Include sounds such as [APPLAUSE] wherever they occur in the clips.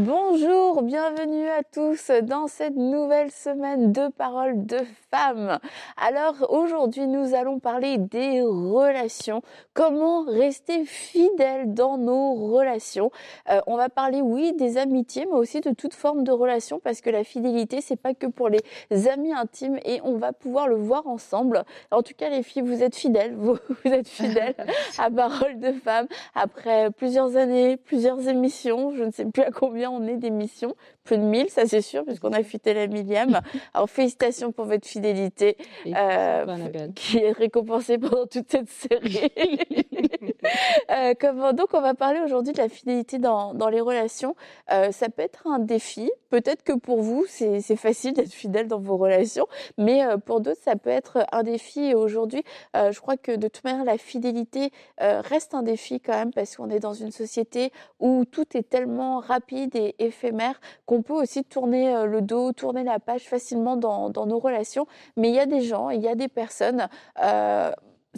Bonjour, bienvenue à tous dans cette nouvelle semaine de paroles de femmes. Alors aujourd'hui nous allons parler des relations, comment rester fidèle dans nos relations? Euh, on va parler oui des amitiés mais aussi de toute forme de relation parce que la fidélité c'est pas que pour les amis intimes et on va pouvoir le voir ensemble. En tout cas les filles vous êtes fidèles, [LAUGHS] vous, vous êtes fidèles à [LAUGHS] paroles de femmes après plusieurs années, plusieurs émissions, je ne sais plus à combien on est d'émissions, plus de 1000, ça c'est sûr, puisqu'on a fêté la millième. [LAUGHS] Alors félicitations pour votre fidélité, euh, qui est récompensée pendant toute cette série. [LAUGHS] euh, comment, donc on va parler aujourd'hui de la fidélité dans, dans les relations. Euh, ça peut être un défi, peut-être que pour vous c'est facile d'être fidèle dans vos relations, mais euh, pour d'autres ça peut être un défi. Et aujourd'hui, je crois que de toute manière la fidélité reste un défi quand même, parce qu'on est dans une société où tout est tellement rapide et éphémère qu'on peut aussi tourner euh, le dos, tourner la page facilement dans, nos relations. Mais il y a des gens, il y a des personnes. Euh,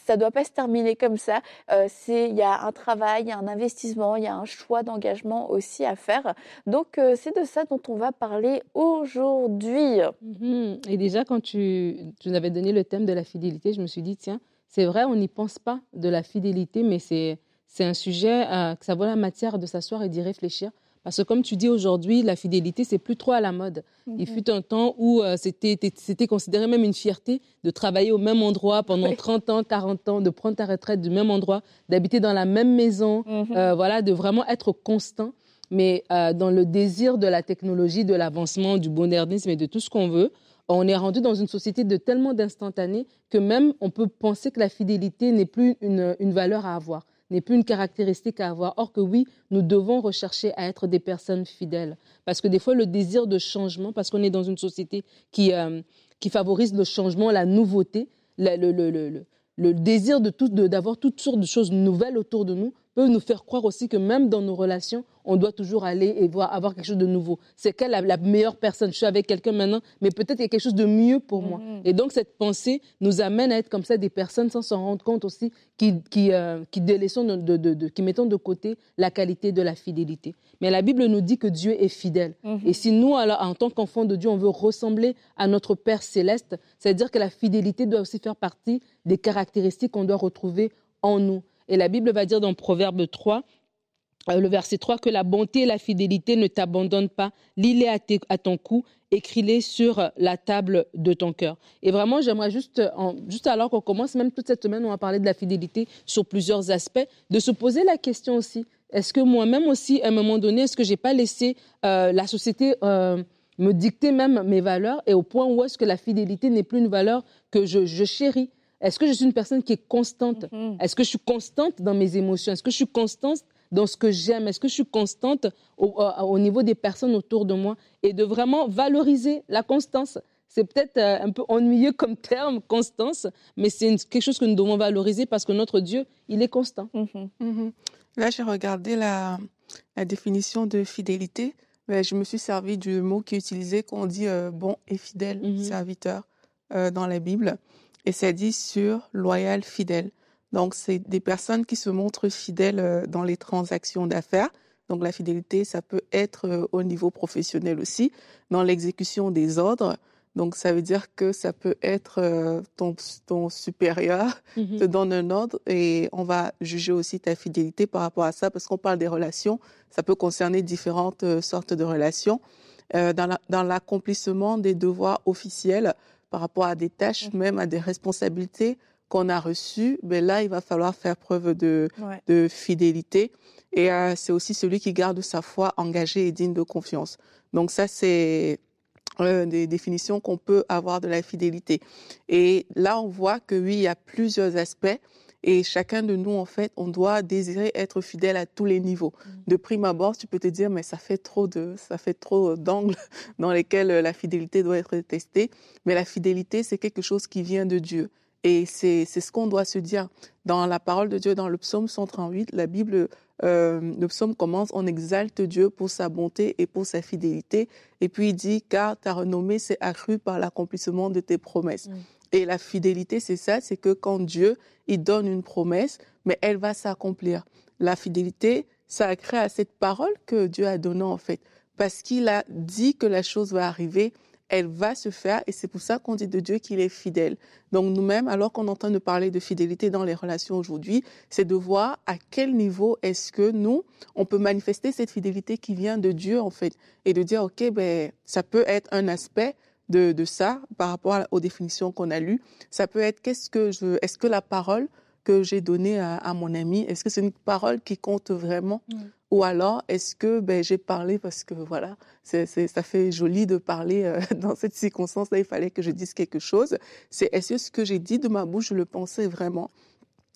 ça doit pas se terminer comme ça. Euh, il y a un travail, un investissement, il y a un choix d'engagement aussi à faire. Donc c'est de ça dont on va parler aujourd'hui. Mhm. Et déjà quand tu, tu nous avais donné le thème de la fidélité, je me suis dit tiens, c'est vrai, on n'y pense pas de la fidélité, mais c'est c'est un sujet que ça vaut la matière de s'asseoir et d'y réfléchir. Parce que comme tu dis aujourd'hui, la fidélité, c'est plus trop à la mode. Mhm. Il fut un temps où euh, c'était c'était considéré même une fierté de travailler au même endroit pendant Oui. 30 ans, 40 ans, de prendre ta retraite du même endroit, d'habiter dans la même maison, Mhm. euh, voilà, de vraiment être constant. Mais euh, dans le désir de la technologie, de l'avancement, du modernisme et de tout ce qu'on veut, on est rendu dans une société de tellement d'instantané que même on peut penser que la fidélité n'est plus une, une valeur à avoir, n'est plus une caractéristique à avoir. Or que oui, nous devons rechercher à être des personnes fidèles. Parce que des fois, le désir de changement, parce qu'on est dans une société qui, euh, qui favorise le changement, la nouveauté, le, le, le, le, désir de tout- d'avoir toutes sortes de choses nouvelles autour de nous peut nous faire croire aussi que même dans nos relations, on doit toujours aller et voir, avoir quelque chose de nouveau. C'est quelle la, la meilleure personne? Je suis avec quelqu'un maintenant, mais peut-être il y a quelque chose de mieux pour moi. Mhm. Et donc cette pensée nous amène à être comme ça des personnes sans s'en rendre compte aussi, qui, qui, euh, qui délaissons de, de- de- de- qui mettons de côté la qualité de la fidélité. Mais la Bible nous dit que Dieu est fidèle. Mhm. Et si nous, alors, en tant qu'enfants de Dieu, on veut ressembler à notre Père céleste, c'est-à-dire que la fidélité doit aussi faire partie des caractéristiques qu'on doit retrouver en nous. Et la Bible va dire dans Proverbe 3, euh, le verset 3, que la bonté et la fidélité ne t'abandonnent pas. Lis-les à, ton cou, écris-les sur la table de ton cœur. Et vraiment, j'aimerais juste, en- juste alors qu'on commence, même toute cette semaine, on va parler de la fidélité sur plusieurs aspects, de se poser la question aussi, est-ce que moi-même aussi, à un moment donné, est-ce que j'ai pas laissé euh, la société euh, me dicter même mes valeurs et au point où est-ce que la fidélité n'est plus une valeur que je chéris? Est-ce que je suis une personne qui est constante? Mhm. est-ce que je suis constante dans mes émotions? Est-ce que je suis constante dans ce que j'aime? Est-ce que je suis constante au, au- au niveau des personnes autour de moi? Et de vraiment valoriser la constance. C'est peut-être euh, un peu ennuyeux comme terme, constance, mais c'est une- quelque chose que nous devons valoriser parce que notre Dieu, il est constant. Mhm. Mhm. Là, j'ai regardé la, la définition de fidélité. Mais je me suis servi du mot qui est utilisé, qu'on dit euh, bon et fidèle serviteur euh, dans la Bible. Et c'est dit sur loyal, fidèle. Donc, c'est des personnes qui se montrent fidèles euh, dans les transactions d'affaires. Donc, la fidélité, ça peut être euh, au niveau professionnel aussi, dans l'exécution des ordres. Donc, ça veut dire que ça peut être euh, ton, ton supérieur Mhm. te donne un ordre et on va juger aussi ta fidélité par rapport à ça parce qu'on parle des relations. Ça peut concerner différentes sortes de relations. Euh, dans la- dans l'accomplissement des devoirs officiels par rapport à des tâches, Mhm. même à des responsabilités qu'on a reçues, ben là, il va falloir faire preuve de, Ouais. de fidélité. Et euh, c'est aussi celui qui garde sa foi engagée et digne de confiance. Donc ça, c'est euh, des définitions qu'on peut avoir de la fidélité. Et là, on voit que oui, il y a plusieurs aspects. Et chacun de nous, en fait, on doit désirer être fidèle à tous les niveaux. De prime abord, tu peux te dire, mais ça fait trop de, ça fait trop d'angles [LAUGHS] dans lesquels euh, la fidélité doit être testée. Mais la fidélité, c'est quelque chose qui vient de Dieu. Et c'est ce qu'on doit se dire. Dans la parole de Dieu, dans le psaume 138, la Bible, euh, le psaume commence, on exalte Dieu pour sa bonté et pour sa fidélité. Et puis il dit, car ta renommée s'est accrue par l'accomplissement de tes promesses. Mm. Et la fidélité, c'est ça, c'est que quand Dieu, il donne une promesse, mais elle va s'accomplir. La fidélité, ça a créé à cette parole que Dieu a donnée en fait. Parce qu'il a dit que la chose va arriver, elle va se faire et c'est pour ça qu'on dit de Dieu qu'il est fidèle. Donc nous-mêmes, alors qu'on est en train de parler de fidélité dans les relations aujourd'hui, c'est de voir à quel niveau est-ce que nous, on peut manifester cette fidélité qui vient de Dieu en fait et de dire, OK, ben, ça peut être un aspect de, de ça par rapport aux définitions qu'on a lues. Ça peut être, qu'est-ce que je, est-ce que la parole que j'ai donnée à, mon ami, est-ce que c'est une parole qui compte vraiment? Ou alors, est-ce que ben, j'ai parlé parce que voilà, c'est, ça fait joli de parler euh, [LAUGHS] dans cette circonstance-là, il fallait que je dise quelque chose. C'est est-ce que ce que j'ai dit de ma bouche, je le pensais vraiment?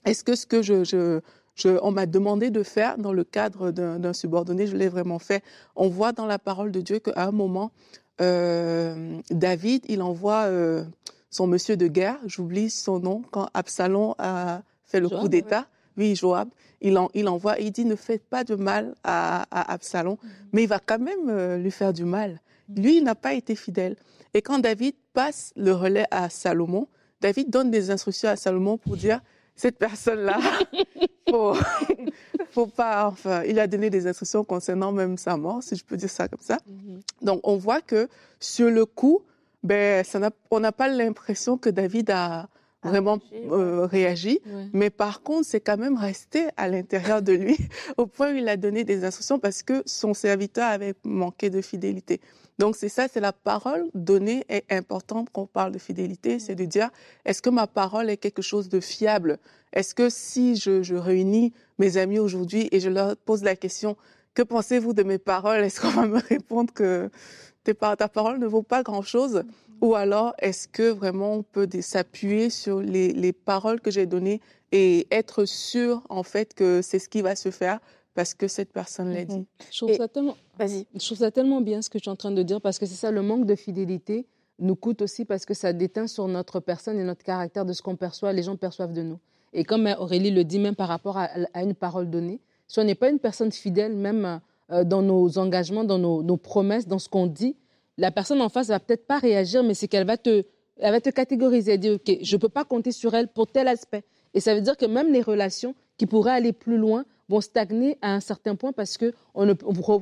Est-ce que ce que je, je, je on m'a demandé de faire dans le cadre d'un, subordonné, je l'ai vraiment fait? On voit dans la parole de Dieu qu'à un moment, David, il envoie euh, son monsieur de guerre, j'oublie son nom, quand Absalom a fait le coup d'État. Oui, Joab il, il envoie, il dit ne faites pas de mal à, Absalom, mhm. mais il va quand même euh, lui faire du mal. Mhm. Lui, il n'a pas été fidèle. Et quand David passe le relais à Salomon, David donne des instructions à Salomon pour dire cette personne-là, [LAUGHS] faut, faut pas, enfin, il a donné des instructions concernant même sa mort, si je peux dire ça comme ça. Mhm. Donc, on voit que sur le coup, ben, ça on n'a pas l'impression que David a, vraiment euh, réagi. Mais par contre, c'est quand même resté à l'intérieur de lui [LAUGHS] au point où il a donné des instructions parce que son serviteur avait manqué de fidélité. Donc c'est ça, c'est la parole donnée est importante quand on parle de fidélité, c'est de dire est-ce que ma parole est quelque chose de fiable? Est-ce que si je, je réunis mes amis aujourd'hui et je leur pose la question que pensez-vous de mes paroles? Est-ce qu'on va me [LAUGHS] répondre que ta parole ne vaut pas grand-chose? Ou alors, est-ce que vraiment on peut s'appuyer sur les, paroles que j'ai données et être sûr, en fait, que c'est ce qui va se faire parce que cette personne l'a dit? Je trouve, ça tellement... je trouve ça tellement bien ce que tu es en train de dire parce que c'est ça, le manque de fidélité nous coûte aussi parce que ça déteint sur notre personne et notre caractère de ce qu'on perçoit, les gens perçoivent de nous. Et comme Aurélie le dit même par rapport à, une parole donnée, si on n'est pas une personne fidèle, même euh, dans nos engagements, dans nos promesses, dans ce qu'on dit, la personne en face va peut-être pas réagir, mais c'est qu'elle va te, elle va te catégoriser et dire, OK, je ne peux pas compter sur elle pour tel aspect. Et ça veut dire que même les relations qui pourraient aller plus loin vont stagner à un certain point parce qu'on ne,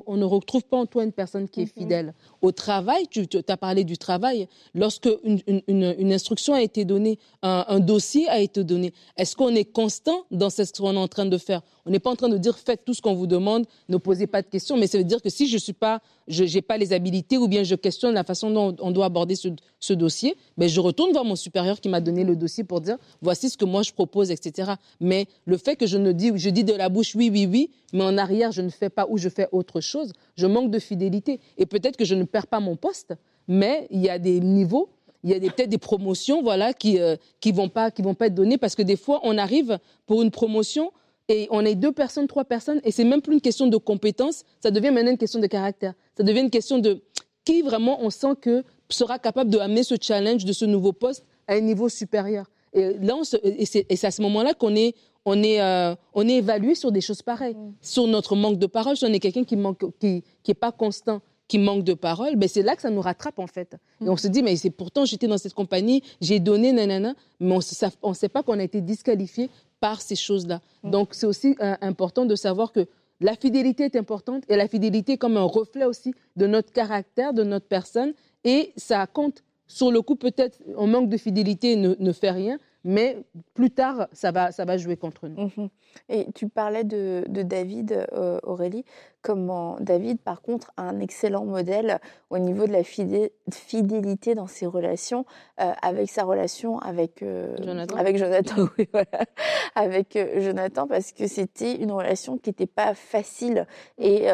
on ne retrouve pas en toi une personne qui est mhm. fidèle. Au travail, tu, as parlé du travail, lorsque une, une, instruction a été donnée, un, dossier a été donné, est-ce qu'on est constant dans ce qu'on est en train de faire? On n'est pas en train de dire faites tout ce qu'on vous demande, ne posez pas de questions, mais ça veut dire que si je suis pas, je n'ai pas les habilités ou bien je questionne la façon dont on doit aborder ce, ce dossier, ben je retourne voir mon supérieur qui m'a donné le dossier pour dire voici ce que moi je propose, etc. Mais le fait que je ne dis, je dis de la bouche oui, oui, oui, mais en arrière, je ne fais pas ou je fais autre chose, je manque de fidélité. Et peut-être que je ne perds pas mon poste, mais il y a des niveaux, il y a peut-être des promotions voilà, qui ne euh, qui vont, pas, vont pas être données parce que des fois, on arrive pour une promotion et on est deux personnes, trois personnes, et c'est même plus une question de compétence, ça devient maintenant une question de caractère. Ça devient une question de qui vraiment on sent que sera capable de amener ce challenge de ce nouveau poste à un niveau supérieur. Et c'est à ce moment-là qu'on est, on est, euh, on est évalué sur des choses pareilles, mm. sur notre manque de parole. Si on est quelqu'un qui manque, qui, qui est pas constant, qui manque de parole, ben c'est là que ça nous rattrape en fait. Et on mm. se dit, mais c'est pourtant j'étais dans cette compagnie, j'ai donné nanana, mais on ne sait pas qu'on a été disqualifié par ces choses-là. Mm. Donc c'est aussi euh, important de savoir que la fidélité est importante et la fidélité est comme un reflet aussi de notre caractère, de notre personne, et ça compte. Sur le coup, peut-être, on manque de fidélité, ne, ne fait rien, mais plus tard, ça va, ça va jouer contre nous. Mhm. Et tu parlais de, David, euh, Aurélie. Comment David, par contre, a un excellent modèle au niveau de la fidélité dans ses relations, euh, avec sa relation avec euh, Jonathan. Avec Jonathan, [LAUGHS] oui, voilà. avec Jonathan, parce que c'était une relation qui n'était pas facile et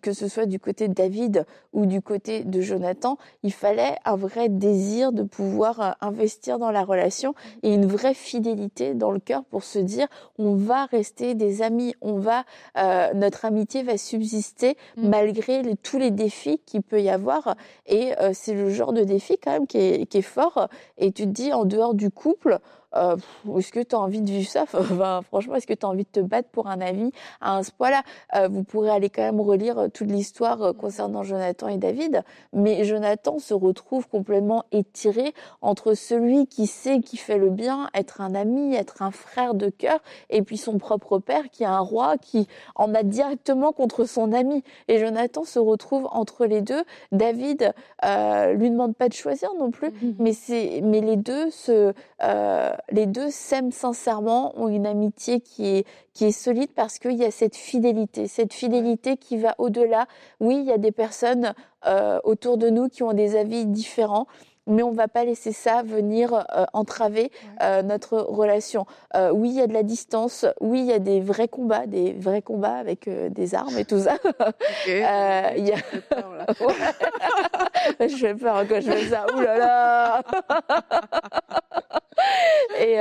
que ce soit du côté de David ou du côté de Jonathan, il fallait un vrai désir de pouvoir investir dans la relation et une vraie fidélité dans le cœur pour se dire on va rester des amis, on va euh, notre amitié va subsister mm. malgré tous les défis qu'il peut y avoir et euh, c'est le genre de défi quand même qui est, qui est, fort et tu te dis en dehors du couple euh, est-ce que tu as envie de vivre ça? [LAUGHS] Enfin, Franchement, est-ce que tu as envie de te battre pour un avis à un point-là euh, Vous pourrez aller quand même relire euh, toute l'histoire concernant Jonathan et David, mais Jonathan se retrouve complètement étiré entre celui qui sait qui fait le bien, être un ami, être un frère de cœur, et puis son propre père qui est un roi qui en a directement contre son ami. Et Jonathan se retrouve entre les deux. David euh, lui demande pas de choisir non plus, mm-hmm. mais c'est mais les deux se euh, les deux s'aiment sincèrement, ont une amitié qui est qui est solide parce qu'il y a cette fidélité, cette fidélité qui va au-delà. Oui, il y a des personnes euh, autour de nous qui ont des avis différents, mais on va pas laisser ça venir euh, entraver euh, notre relation. Euh, oui, il y a de la distance. Oui, il y a des vrais combats, des vrais combats avec des armes et tout ça. [LAUGHS] Okay. y a... [LAUGHS] je fais peur quand je fais ça. Ouh là là. [LAUGHS] et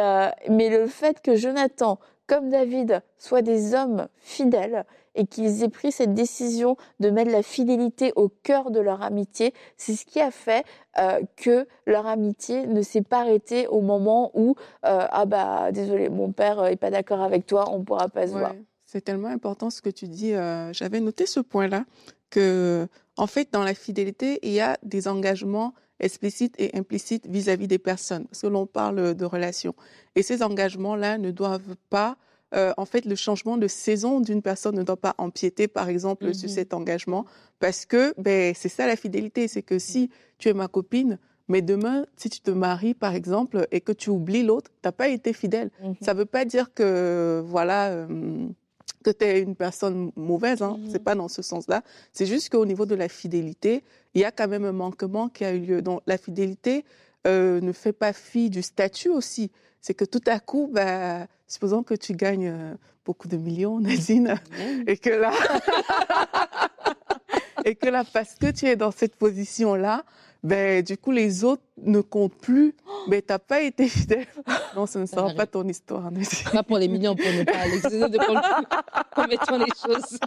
mais le fait que Jonathan, comme David, soient des hommes fidèles, et qu'ils aient pris cette décision de mettre la fidélité au cœur de leur amitié, c'est ce qui a fait euh, que leur amitié ne s'est pas arrêtée au moment où euh, ah bah désolé mon père est pas d'accord avec toi, on pourra pas se voir. C'est tellement important ce que tu dis. Euh, j'avais noté ce point-là que en fait dans la fidélité il y a des engagements explicites et implicites vis-à-vis -vis des personnes parce que l'on parle de relations et ces engagements-là ne doivent pas euh, en fait, le changement de saison d'une personne ne doit pas empiéter, par exemple, sur mhm. cet engagement, parce que ben, c'est ça la fidélité, c'est que si tu es ma copine, mais demain, si tu te maries, par exemple, et que tu oublies l'autre, tu n'as pas été fidèle. Mhm. Ça ne veut pas dire que, voilà, euh, que tu es une personne mauvaise, hein. c'est mhm. pas dans ce sens-là. C'est juste qu'au niveau de la fidélité, il y a quand même un manquement qui a eu lieu. Donc, la fidélité euh, ne fait pas fi du statut aussi. C'est que tout à coup, bah, supposons que tu gagnes euh, beaucoup de millions, [LAUGHS] Nadine, et que là, [LAUGHS] et que là, parce que tu es dans cette position-là, ben, du coup, les autres ne comptent plus. Mais tu n'as pas été fidèle. [LAUGHS] Non, ce ne sera pas ton histoire. Pas pour les millions, pour ne pas l'excéder de Commettons les choses.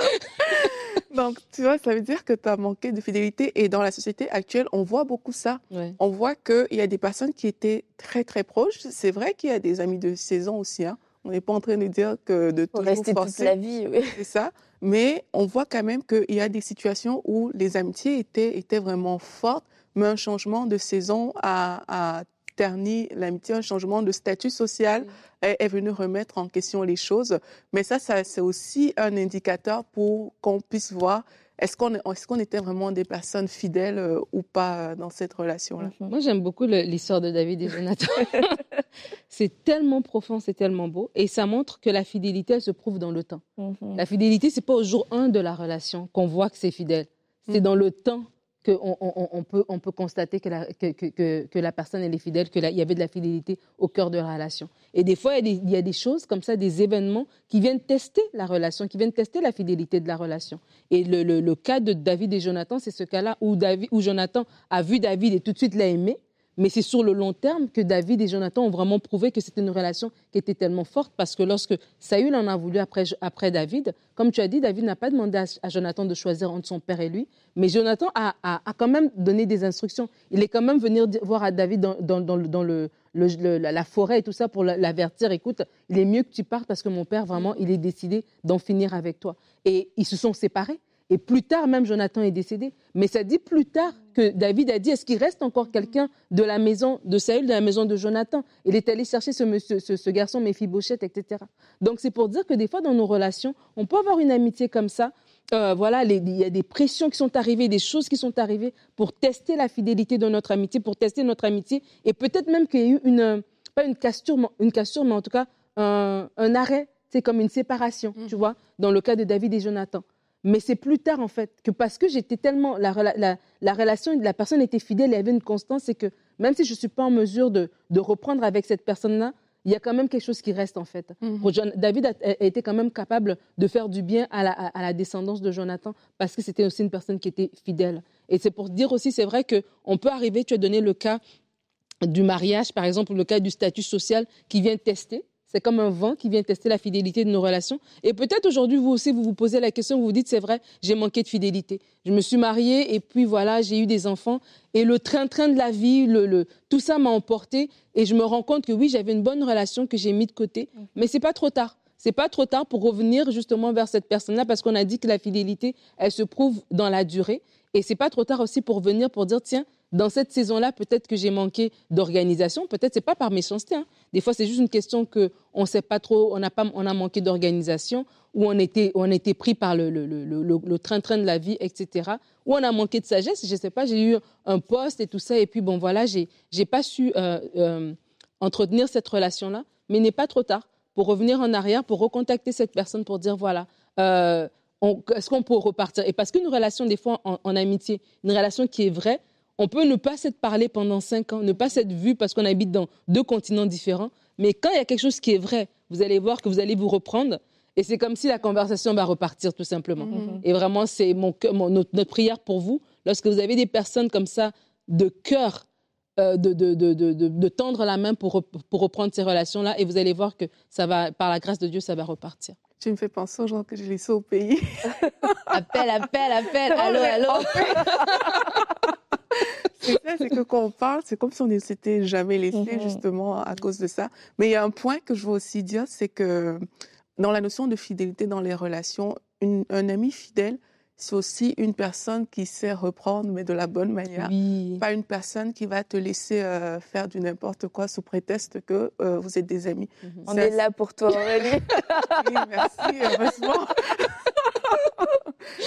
[LAUGHS] Donc, tu vois, ça veut dire que tu as manqué de fidélité. Et dans la société actuelle, on voit beaucoup ça. On voit qu'il y a des personnes qui étaient très, très proches. C'est vrai qu'il y a des amis de saison aussi. Hein. On n'est pas en train de dire que de toujours rester toute la vie. Oui. C'est ça. Mais on voit quand même qu'il y a des situations où les amitiés étaient, étaient vraiment fortes, mais un changement de saison a, terni l'amitié, un changement de statut social est, venu remettre en question les choses. Mais ça, ça c'est aussi un indicateur pour qu'on puisse voir est-ce qu'on est, était vraiment des personnes fidèles euh, ou pas euh, dans cette relation-là mhm. Moi, j'aime beaucoup l'histoire de David et [LAUGHS] Jonathan. [LAUGHS] c'est tellement profond, c'est tellement beau. Et ça montre que la fidélité, elle se prouve dans le temps. Mhm. La fidélité, c'est pas au jour 1 de la relation qu'on voit que c'est fidèle. C'est mhm. dans le temps qu'on on, peut, on peut constater que la, que, que, la personne est fidèle, qu'il y avait de la fidélité au cœur de la relation. Et des fois, il y, a des, il y, a des, choses comme ça, des événements qui viennent tester la relation, qui viennent tester la fidélité de la relation. Et le, le, le cas de David et Jonathan, c'est ce cas-là où, David, où Jonathan a vu David et tout de suite l'a aimé, mais c'est sur le long terme que David et Jonathan ont vraiment prouvé que c'était une relation qui était tellement forte parce que lorsque Saül en a voulu après, David, comme tu as dit, David n'a pas demandé à, Jonathan de choisir entre son père et lui, mais Jonathan a, quand même donné des instructions. Il est quand même venu voir à David dans, la forêt et tout ça pour l'avertir, écoute, il est mieux que tu partes parce que mon père, vraiment, il est décidé d'en finir avec toi. Et ils se sont séparés. Et plus tard, même Jonathan est décédé. Mais ça dit plus tard que David a dit est-ce qu'il reste encore quelqu'un de la maison de Saül, de la maison de Jonathan? Il est allé chercher ce, monsieur, ce, ce garçon Méphibosheth, etc. Donc c'est pour dire que des fois, dans nos relations, on peut avoir une amitié comme ça. Euh, voilà, il y a des pressions qui sont arrivées, des choses qui sont arrivées pour tester la fidélité de notre amitié, pour tester notre amitié. Et peut-être même qu'il y a eu une, pas une cassure, une cassure mais en tout cas un, un arrêt. C'est comme une séparation, tu mm. vois, dans le cas de David et Jonathan. Mais c'est plus tard, en fait, que parce que j'étais tellement. La, la, la, relation, la personne était fidèle, il y avait une constance, c'est que même si je ne suis pas en mesure de, de reprendre avec cette personne-là, il y a quand même quelque chose qui reste, en fait. Mhm. David a, été quand même capable de faire du bien à la, à la descendance de Jonathan parce que c'était aussi une personne qui était fidèle. Et c'est pour dire aussi, c'est vrai qu'on peut arriver, tu as donné le cas du mariage, par exemple, le cas du statut social qui vient tester C'est comme un vent qui vient tester la fidélité de nos relations. Et peut-être aujourd'hui, vous aussi, vous vous posez la question, vous vous dites, c'est vrai, j'ai manqué de fidélité. Je me suis mariée et puis voilà, j'ai eu des enfants. Et le train-train de la vie, le, tout ça m'a emporté. Et je me rends compte que oui, j'avais une bonne relation que j'ai mis de côté. Mm. Mais c'est pas trop tard. C'est pas trop tard pour revenir justement vers cette personne-là parce qu'on a dit que la fidélité, elle se prouve dans la durée. Et c'est pas trop tard aussi pour venir pour dire, tiens, dans cette saison-là, peut-être que j'ai manqué d'organisation. Peut-être c'est pas par méchanceté. Hein. Des fois, c'est juste une question que on sait pas trop. On a pas, on a manqué d'organisation ou on était, on était pris par le, train-train de la vie, etc. Ou on a manqué de sagesse. Je sais pas. J'ai eu un poste et tout ça. Et puis bon, voilà, j'ai, j'ai pas su euh, euh, entretenir cette relation-là. Mais n'est pas trop tard pour revenir en arrière, pour recontacter cette personne, pour dire voilà. Euh, est-ce qu'on peut repartir? Et parce qu'une relation, des fois, en, amitié, une relation qui est vraie, on peut ne pas s'être parlé pendant cinq ans, ne pas s'être vu parce qu'on habite dans deux continents différents. Mais quand il y a quelque chose qui est vrai, vous allez voir que vous allez vous reprendre. Et c'est comme si la conversation va repartir tout simplement. Mm-hmm. Et vraiment, c'est mon, notre, prière pour vous. Lorsque vous avez des personnes comme ça, de cœur, euh, de, de, tendre la main pour, pour reprendre ces relations-là. Et vous allez voir que ça va, par la grâce de Dieu, ça va repartir. Tu me fais penser aux gens que j'ai laissés au pays. appel, appel, appel. [LAUGHS] Allô, allô? [LAUGHS] c'est ça, c'est que quand on parle, c'est comme si on ne s'était jamais laissé mm-hmm. justement à cause de ça. Mais il y a un point que je veux aussi dire, c'est que dans la notion de fidélité dans les relations, un ami fidèle, c'est aussi une personne qui sait reprendre, mais de la bonne manière. Pas une personne qui va te laisser euh, faire du n'importe quoi sous prétexte que euh, vous êtes des amis. Mm-hmm. On est là pour toi, Aurélie. [LAUGHS] oui, merci, heureusement. [LAUGHS]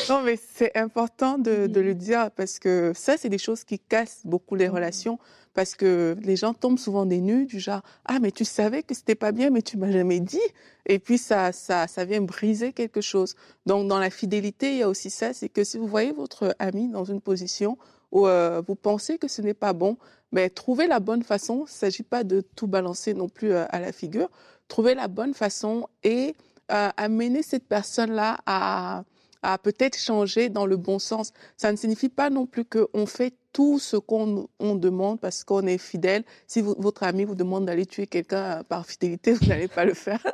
non, mais c'est important de, de, le dire parce que ça, c'est des choses qui cassent beaucoup les mm. relations parce que les gens tombent souvent des nus du genre ah mais tu savais que c'était pas bien mais tu m'as jamais dit et puis ça ça ça vient briser quelque chose. Donc dans la fidélité, il y a aussi ça, c'est que si vous voyez votre ami dans une position où euh, vous pensez que ce n'est pas bon, mais trouvez la bonne façon. Il ne s'agit pas de tout balancer non plus euh, à la figure. Trouvez la bonne façon et euh, amener cette personne-là à à peut-être changer dans le bon sens. Ça ne signifie pas non plus qu'on fait tout ce qu'on on demande parce qu'on est fidèle. Si votre ami vous demande d'aller tuer quelqu'un par fidélité, [LAUGHS] vous n'allez pas le faire.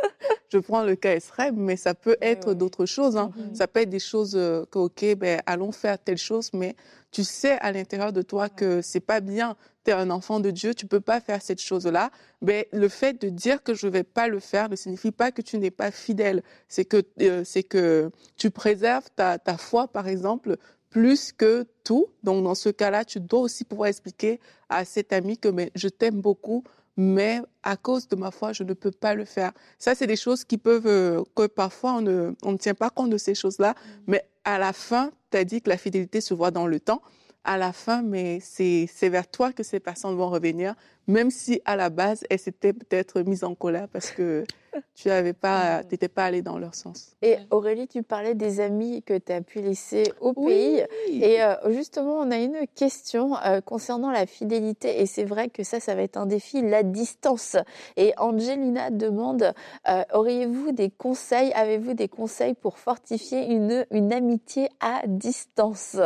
Je prends le cas extrême, mais ça peut être d'autres choses. Hein. Mm-hmm. Ça peut être des choses euh, que, ok, ben, allons faire telle chose, mais tu sais à l'intérieur de toi que c'est pas bien. Tu es un enfant de Dieu, tu peux pas faire cette chose-là. Mais le fait de dire que je vais pas le faire ne signifie pas que tu n'es pas fidèle. C'est que euh, c'est que tu préserves ta, ta foi, par exemple, plus que tout. Donc dans ce cas-là, tu dois aussi pouvoir expliquer à cet ami que mais je t'aime beaucoup, mais à cause de ma foi, je ne peux pas le faire. Ça, c'est des choses qui peuvent, euh, que parfois on ne, on ne tient pas compte de ces choses-là, mm. mais à la fin, tu as dit que la fidélité se voit dans le temps. À la fin, mais c'est vers toi que ces personnes vont revenir, même si à la base, elles s'étaient peut-être mises en colère parce que [LAUGHS] tu n'étais pas, pas allé dans leur sens. Et Aurélie, tu parlais des amis que tu as pu laisser au pays. Et euh, justement, on a une question euh, concernant la fidélité. Et c'est vrai que ça, ça va être un défi, la distance. Et Angelina demande, euh, auriez-vous des conseils, avez-vous des conseils pour fortifier une, une amitié à distance?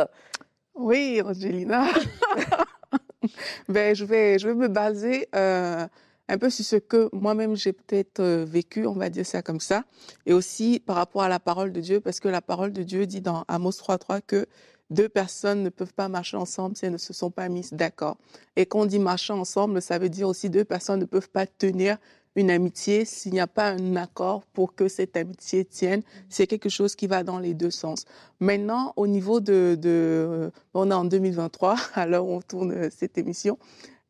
Oui, Angelina. [LAUGHS] ben, je, vais, je vais me baser un peu sur ce que moi-même j'ai peut-être euh, vécu, on va dire ça comme ça, et aussi par rapport à la parole de Dieu, parce que la parole de Dieu dit dans Amos 3.3 que deux personnes ne peuvent pas marcher ensemble si elles ne se sont pas mises d'accord. Et quand on dit marcher ensemble, ça veut dire aussi deux personnes ne peuvent pas tenir une amitié s'il n'y a pas un accord pour que cette amitié tienne. C'est quelque chose qui va dans les deux sens. Maintenant, au niveau de, de on est en 2023, [LAUGHS] alors on tourne cette émission.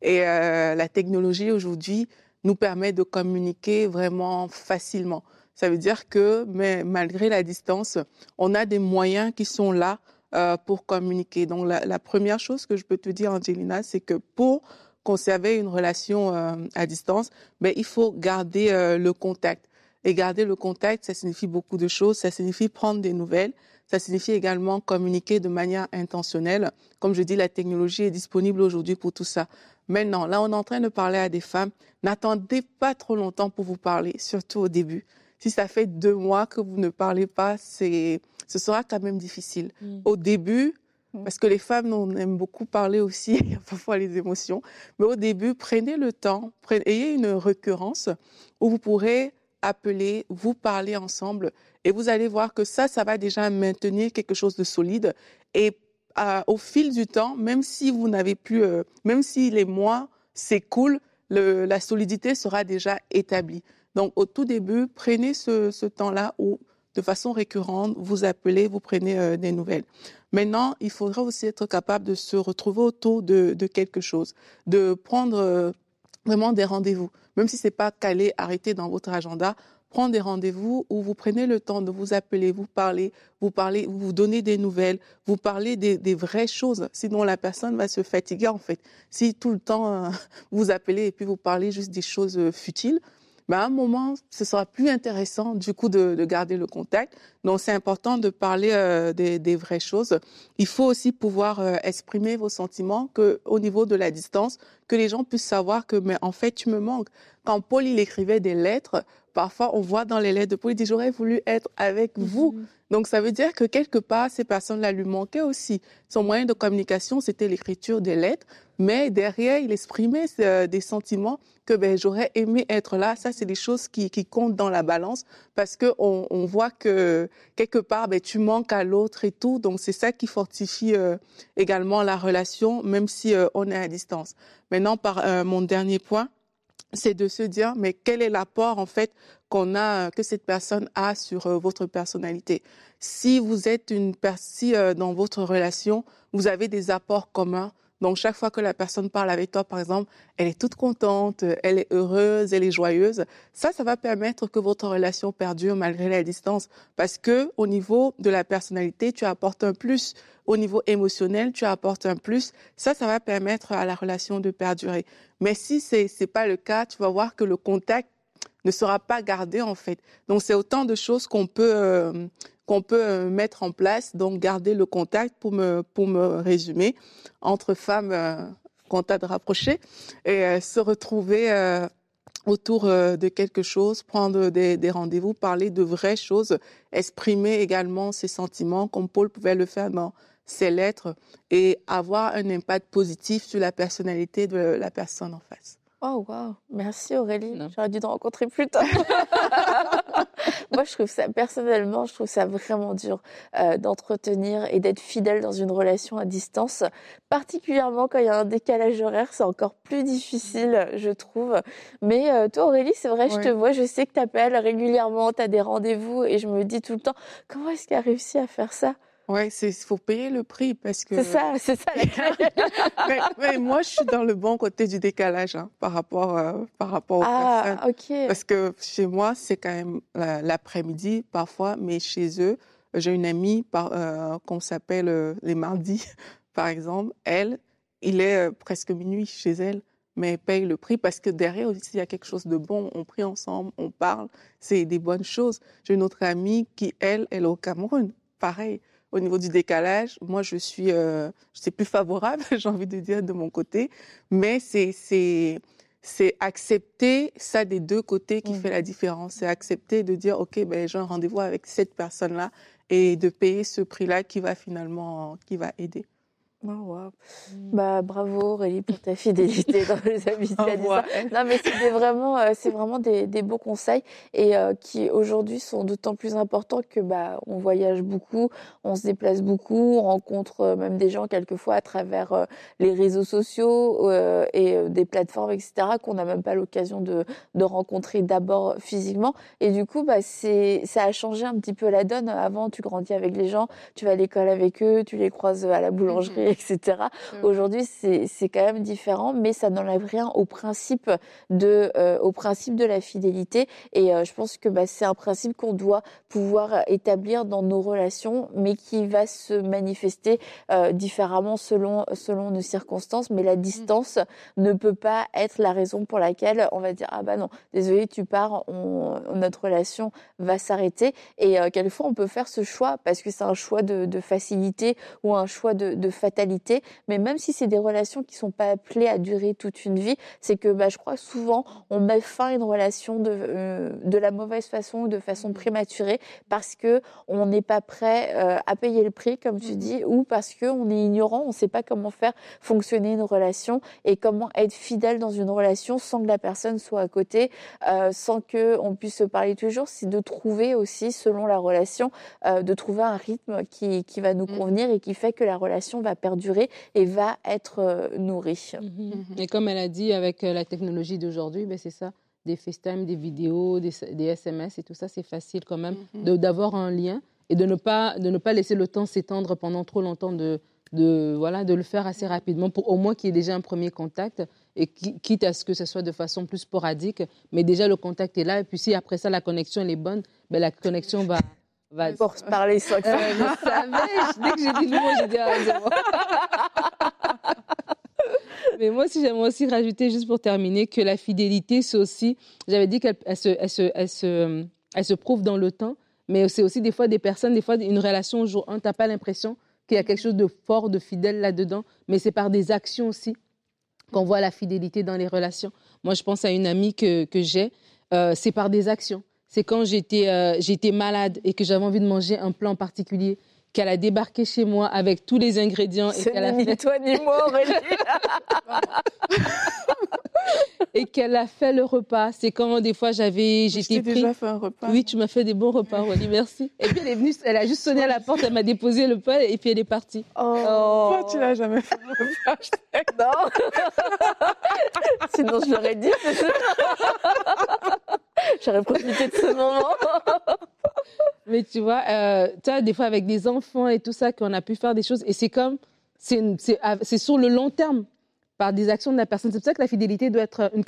Et euh, la technologie aujourd'hui nous permet de communiquer vraiment facilement. Ça veut dire que, mais malgré la distance, on a des moyens qui sont là euh, pour communiquer. Donc la, première chose que je peux te dire, Angelina, c'est que pour conserver une relation euh, à distance, ben, il faut garder euh, le contact. Et garder le contact, ça signifie beaucoup de choses. Ça signifie prendre des nouvelles. Ça signifie également communiquer de manière intentionnelle. Comme je dis, la technologie est disponible aujourd'hui pour tout ça. Maintenant, là, on est en train de parler à des femmes. N'attendez pas trop longtemps pour vous parler, surtout au début. Si ça fait deux mois que vous ne parlez pas, c'est, ce sera quand même difficile. Mm. Au début. Parce que les femmes, on aime beaucoup parler aussi, [LAUGHS] parfois les émotions. Mais au début, prenez le temps, ayez une récurrence où vous pourrez appeler, vous parler ensemble. Et vous allez voir que ça, ça va déjà maintenir quelque chose de solide. Et au fil du temps, même si vous n'avez plus, euh, même si les mois s'écoulent, la solidité sera déjà établie. Donc, au tout début, prenez ce, temps-là où, de façon récurrente, vous appelez, vous prenez euh, des nouvelles. Maintenant, il faudra aussi être capable de se retrouver autour de, quelque chose, de prendre euh, vraiment des rendez-vous, même si c'est pas calé, arrêté dans votre agenda. Prendre des rendez-vous où vous prenez le temps de vous appeler, vous parler, vous parler, vous donnez des nouvelles, vous parlez des, vraies choses. Sinon, la personne va se fatiguer en fait. Si tout le temps euh, [LAUGHS] vous appelez et puis vous parlez juste des choses futiles, ben à un moment, ce sera plus intéressant du coup de, de garder le contact. Donc c'est important de parler euh, des, des, vraies choses. Il faut aussi pouvoir euh, exprimer vos sentiments que au niveau de la distance, que les gens puissent savoir que mais en fait tu me manques. Quand Paul il écrivait des lettres, parfois on voit dans les lettres de Paul il dit j'aurais voulu être avec vous. Mm-hmm. Donc ça veut dire que quelque part, ces personnes-là lui manquaient aussi. Son moyen de communication, c'était l'écriture des lettres, mais derrière, il exprimait euh, des sentiments que ben, j'aurais aimé être là. Ça, c'est des choses qui, comptent dans la balance parce que on, voit que quelque part, ben, tu manques à l'autre et tout. Donc c'est ça qui fortifie euh, également la relation, même si euh, on est à distance. Maintenant, mon dernier point, c'est de se dire mais quel est l'apport en fait qu'on a que cette personne a sur votre personnalité? Si vous êtes une personne euh, dans votre relation, vous avez des apports communs. Donc chaque fois que la personne parle avec toi, par exemple, elle est toute contente, elle est heureuse, elle est joyeuse. Ça, ça va permettre que votre relation perdure malgré la distance, parce que au niveau de la personnalité, tu apportes un plus au niveau émotionnel, tu apportes un plus. Ça, ça va permettre à la relation de perdurer. Mais si c'est n'est pas le cas, tu vas voir que le contact ne sera pas gardé en fait. Donc c'est autant de choses qu'on peut euh, qu'on peut euh, mettre en place. Donc garder le contact pour me pour me résumer entre femmes euh, contact rapproché et se retrouver autour de quelque chose, prendre des, des rendez-vous, parler de vraies choses, exprimer également ses sentiments comme Paul pouvait le faire dans ses lettres et avoir un impact positif sur la personnalité de la personne en face. Oh, wow. Merci Aurélie. J'aurais dû te rencontrer plus tôt. [LAUGHS] Moi, je trouve ça, personnellement, je trouve ça vraiment dur euh, d'entretenir et d'être fidèle dans une relation à distance. Particulièrement quand il y a un décalage horaire, c'est encore plus difficile, je trouve. Mais euh, toi, Aurélie, c'est vrai, je te vois, je sais que tu appelles régulièrement, tu as des rendez-vous et je me dis tout le temps, comment est-ce qu'elle a réussi à faire ça? Ouais, c'est faut payer le prix parce que. C'est ça, c'est ça la clé. mais, [LAUGHS] moi, je suis dans le bon côté du décalage hein, par rapport euh, par rapport aux ah, personnes. ok. Parce que chez moi, c'est quand même l'après-midi parfois, mais chez eux, j'ai une amie par, euh, qu'on s'appelle euh, les mardis, [LAUGHS] par exemple. Elle, il est presque minuit chez elle, mais elle paye le prix parce que derrière aussi il y a quelque chose de bon. On prie ensemble, on parle, c'est des bonnes choses. J'ai une autre amie qui, elle, elle est au Cameroun, pareil au niveau du décalage, moi, je suis, euh, plus favorable, [LAUGHS] j'ai envie de dire, de mon côté. Mais c'est, c'est, c'est accepter ça des deux côtés qui mmh. fait la différence. C'est accepter de dire, OK, ben, j'ai un rendez-vous avec cette personne-là et de payer ce prix-là qui va finalement, qui va aider. Oh, bah, bravo Aurélie pour ta fidélité dans les [LAUGHS] amitiés Non, mais c'est vraiment, euh, c'est vraiment des, des, beaux conseils et euh, qui aujourd'hui sont d'autant plus importants que bah, on voyage beaucoup, on se déplace beaucoup, on rencontre euh, même des gens quelquefois à travers les réseaux sociaux et des plateformes, etc., qu'on n'a même pas l'occasion de, de rencontrer d'abord physiquement. Et du coup, bah, c'est, ça a changé un petit peu la donne. Avant, tu grandis avec les gens, tu vas à l'école avec eux, tu les croises à la boulangerie, [LAUGHS] etc. Aujourd'hui, c'est quand même différent, mais ça n'enlève rien au principe de, euh, au principe de la fidélité. Et euh, je pense que bah, c'est un principe qu'on doit pouvoir établir dans nos relations, mais qui va se manifester euh, différemment selon, selon nos circonstances. Mais la mmh. distance ne peut pas être la raison pour laquelle on va dire ah bah non, désolé, tu pars, on, notre relation va s'arrêter. Et quelquefois, on peut faire ce choix parce que c'est un choix de, de facilité ou un choix de, de fatalité qualité, mais même si c'est des relations qui sont pas appelées à durer toute une vie, c'est que bah, je crois souvent on met fin à une relation de, euh, de la mauvaise façon ou de façon prématurée parce que on n'est pas prêt euh, à payer le prix, comme tu dis, ou parce que on est ignorant, on ne sait pas comment faire fonctionner une relation et comment être fidèle dans une relation sans que la personne soit à côté, euh, sans que on puisse se parler toujours. C'est de trouver aussi, selon la relation, de trouver un rythme qui, qui va nous mmh. convenir et qui fait que la relation va perdurer et va être nourrie. Mmh. Et comme elle a dit, avec la technologie d'aujourd'hui, ben c'est ça des FaceTime, des vidéos, des, SMS et tout ça, c'est facile quand même mhm. d'avoir un lien et de ne pas, de ne pas laisser le temps s'étendre pendant trop longtemps, de, de, voilà, de le faire assez rapidement pour au moins qu'il y ait déjà un premier contact et quitte à ce que ce soit de façon plus sporadique, mais déjà le contact est là et puis si après ça la connexion elle est bonne, ben la connexion va... va... Pour parler ça. Euh, je savais, dès que j'ai dit le mot, j'ai dit ah, [LAUGHS] Mais moi aussi, j'aimerais aussi rajouter, juste pour terminer, que la fidélité, c'est aussi, j'avais dit qu'elle elle se, elle se, elle se, elle se prouve dans le temps, mais c'est aussi des fois des personnes, des fois une relation au jour 1, tu n'as pas l'impression qu'il y a quelque chose de fort, de fidèle là-dedans, mais c'est par des actions aussi qu'on voit la fidélité dans les relations. Moi, je pense à une amie que, que j'ai, euh, c'est par des actions. C'est quand j'étais euh, j'étais malade et que j'avais envie de manger un plat en particulier qu'elle a débarqué chez moi avec tous les ingrédients. et qu'elle a ni fait... toi ni moi, [LAUGHS] et qu'elle a fait le repas. C'est quand des fois j'avais, j'étais pris. déjà fait un repas. Oui, tu m'as fait des bons repas, Rolly, merci. Et puis elle est venue, elle a juste sonné à la porte, elle m'a déposé le pain et puis elle est partie. Oh, Toi, tu l'as jamais fait le repas. non. [LAUGHS] Sinon, je l'aurais dit. [LAUGHS] [LAUGHS] J'aurais profité de ce moment. [LAUGHS] Mais tu vois, euh, tu des fois avec des enfants et tout ça, qu'on a pu faire des choses. Et c'est comme, c'est sur le long terme, par des actions de la personne. C'est pour ça que la fidélité doit être une,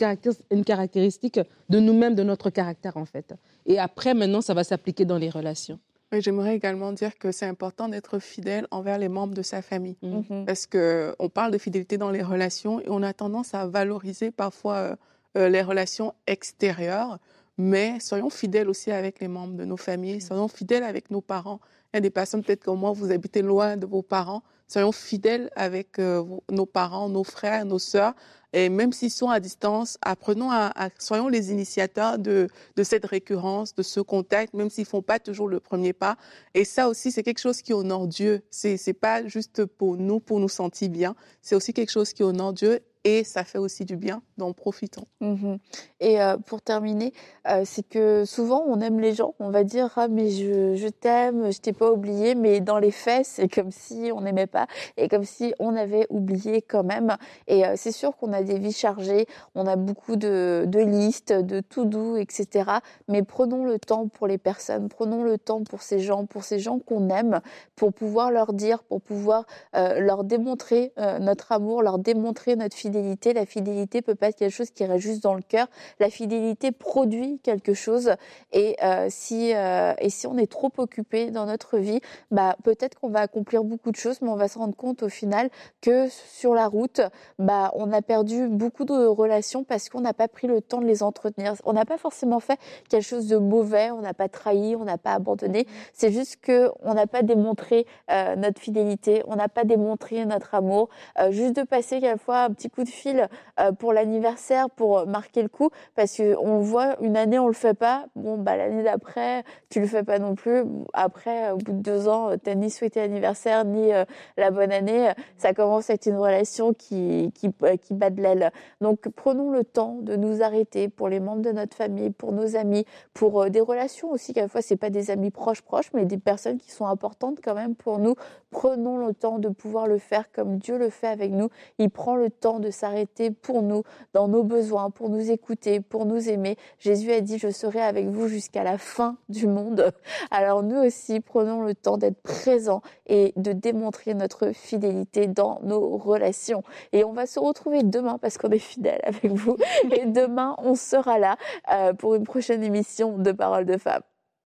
une caractéristique de nous-mêmes, de notre caractère, en fait. Et après, maintenant, ça va s'appliquer dans les relations. Oui, j'aimerais également dire que c'est important d'être fidèle envers les membres de sa famille. Mm-hmm. Parce qu'on parle de fidélité dans les relations et on a tendance à valoriser parfois euh, euh, les relations extérieures mais soyons fidèles aussi avec les membres de nos familles, soyons fidèles avec nos parents. Il y a des personnes, peut-être comme moi, vous habitez loin de vos parents. Soyons fidèles avec euh, nos parents, nos frères, nos sœurs. Et même s'ils sont à distance, apprenons à, soyons les initiateurs de, de, cette récurrence, de ce contact, même s'ils font pas toujours le premier pas. Et ça aussi, c'est quelque chose qui honore Dieu. C'est, c'est pas juste pour nous, pour nous sentir bien. C'est aussi quelque chose qui honore Dieu et ça fait aussi du bien, donc profitons. Mhm. Et euh, pour terminer, euh, c'est que souvent on aime les gens, on va dire ah mais je, je t'aime, je t'ai pas oublié, mais dans les faits c'est comme si on n'aimait pas et comme si on avait oublié quand même. Et euh, c'est sûr qu'on a des vies chargées, on a beaucoup de, de listes, de tout doux, etc. Mais prenons le temps pour les personnes, prenons le temps pour ces gens, pour ces gens qu'on aime, pour pouvoir leur dire, pour pouvoir leur démontrer notre amour, leur démontrer notre fidélité la fidélité peut pas être quelque chose qui reste juste dans le cœur. La fidélité produit quelque chose. Et euh, si euh, et si on est trop occupé dans notre vie, bah peut-être qu'on va accomplir beaucoup de choses, mais on va se rendre compte au final que sur la route, bah on a perdu beaucoup de relations parce qu'on n'a pas pris le temps de les entretenir. On n'a pas forcément fait quelque chose de mauvais, on n'a pas trahi, on n'a pas abandonné. C'est juste que on n'a pas démontré euh, notre fidélité, on n'a pas démontré notre amour. juste de passer quelquefois un petit coup de fil euh, pour l'anniversaire pour marquer le coup parce que on voit une année on le fait pas. Bon bah l'année d'après tu le fais pas non plus. Après au bout de deux ans t'as ni souhaité l'anniversaire ni euh, la bonne année ça commence à être une relation qui qui, euh, bat de l'aile. Donc prenons le temps de nous arrêter pour les membres de notre famille pour nos amis pour des relations aussi. Quelquefois c'est pas des amis proches proches mais des personnes qui sont importantes quand même pour nous. Prenons le temps de pouvoir le faire comme Dieu le fait avec nous. Il prend le temps de s'arrêter pour nous, dans nos besoins, pour nous écouter, pour nous aimer. Jésus a dit, je serai avec vous jusqu'à la fin du monde. [LAUGHS] Alors nous aussi, prenons le temps d'être présents et de démontrer notre fidélité dans nos relations. Et on va se retrouver demain parce qu'on est fidèles avec vous. [LAUGHS] Et demain, on sera là euh, pour une prochaine émission de Paroles de Femmes.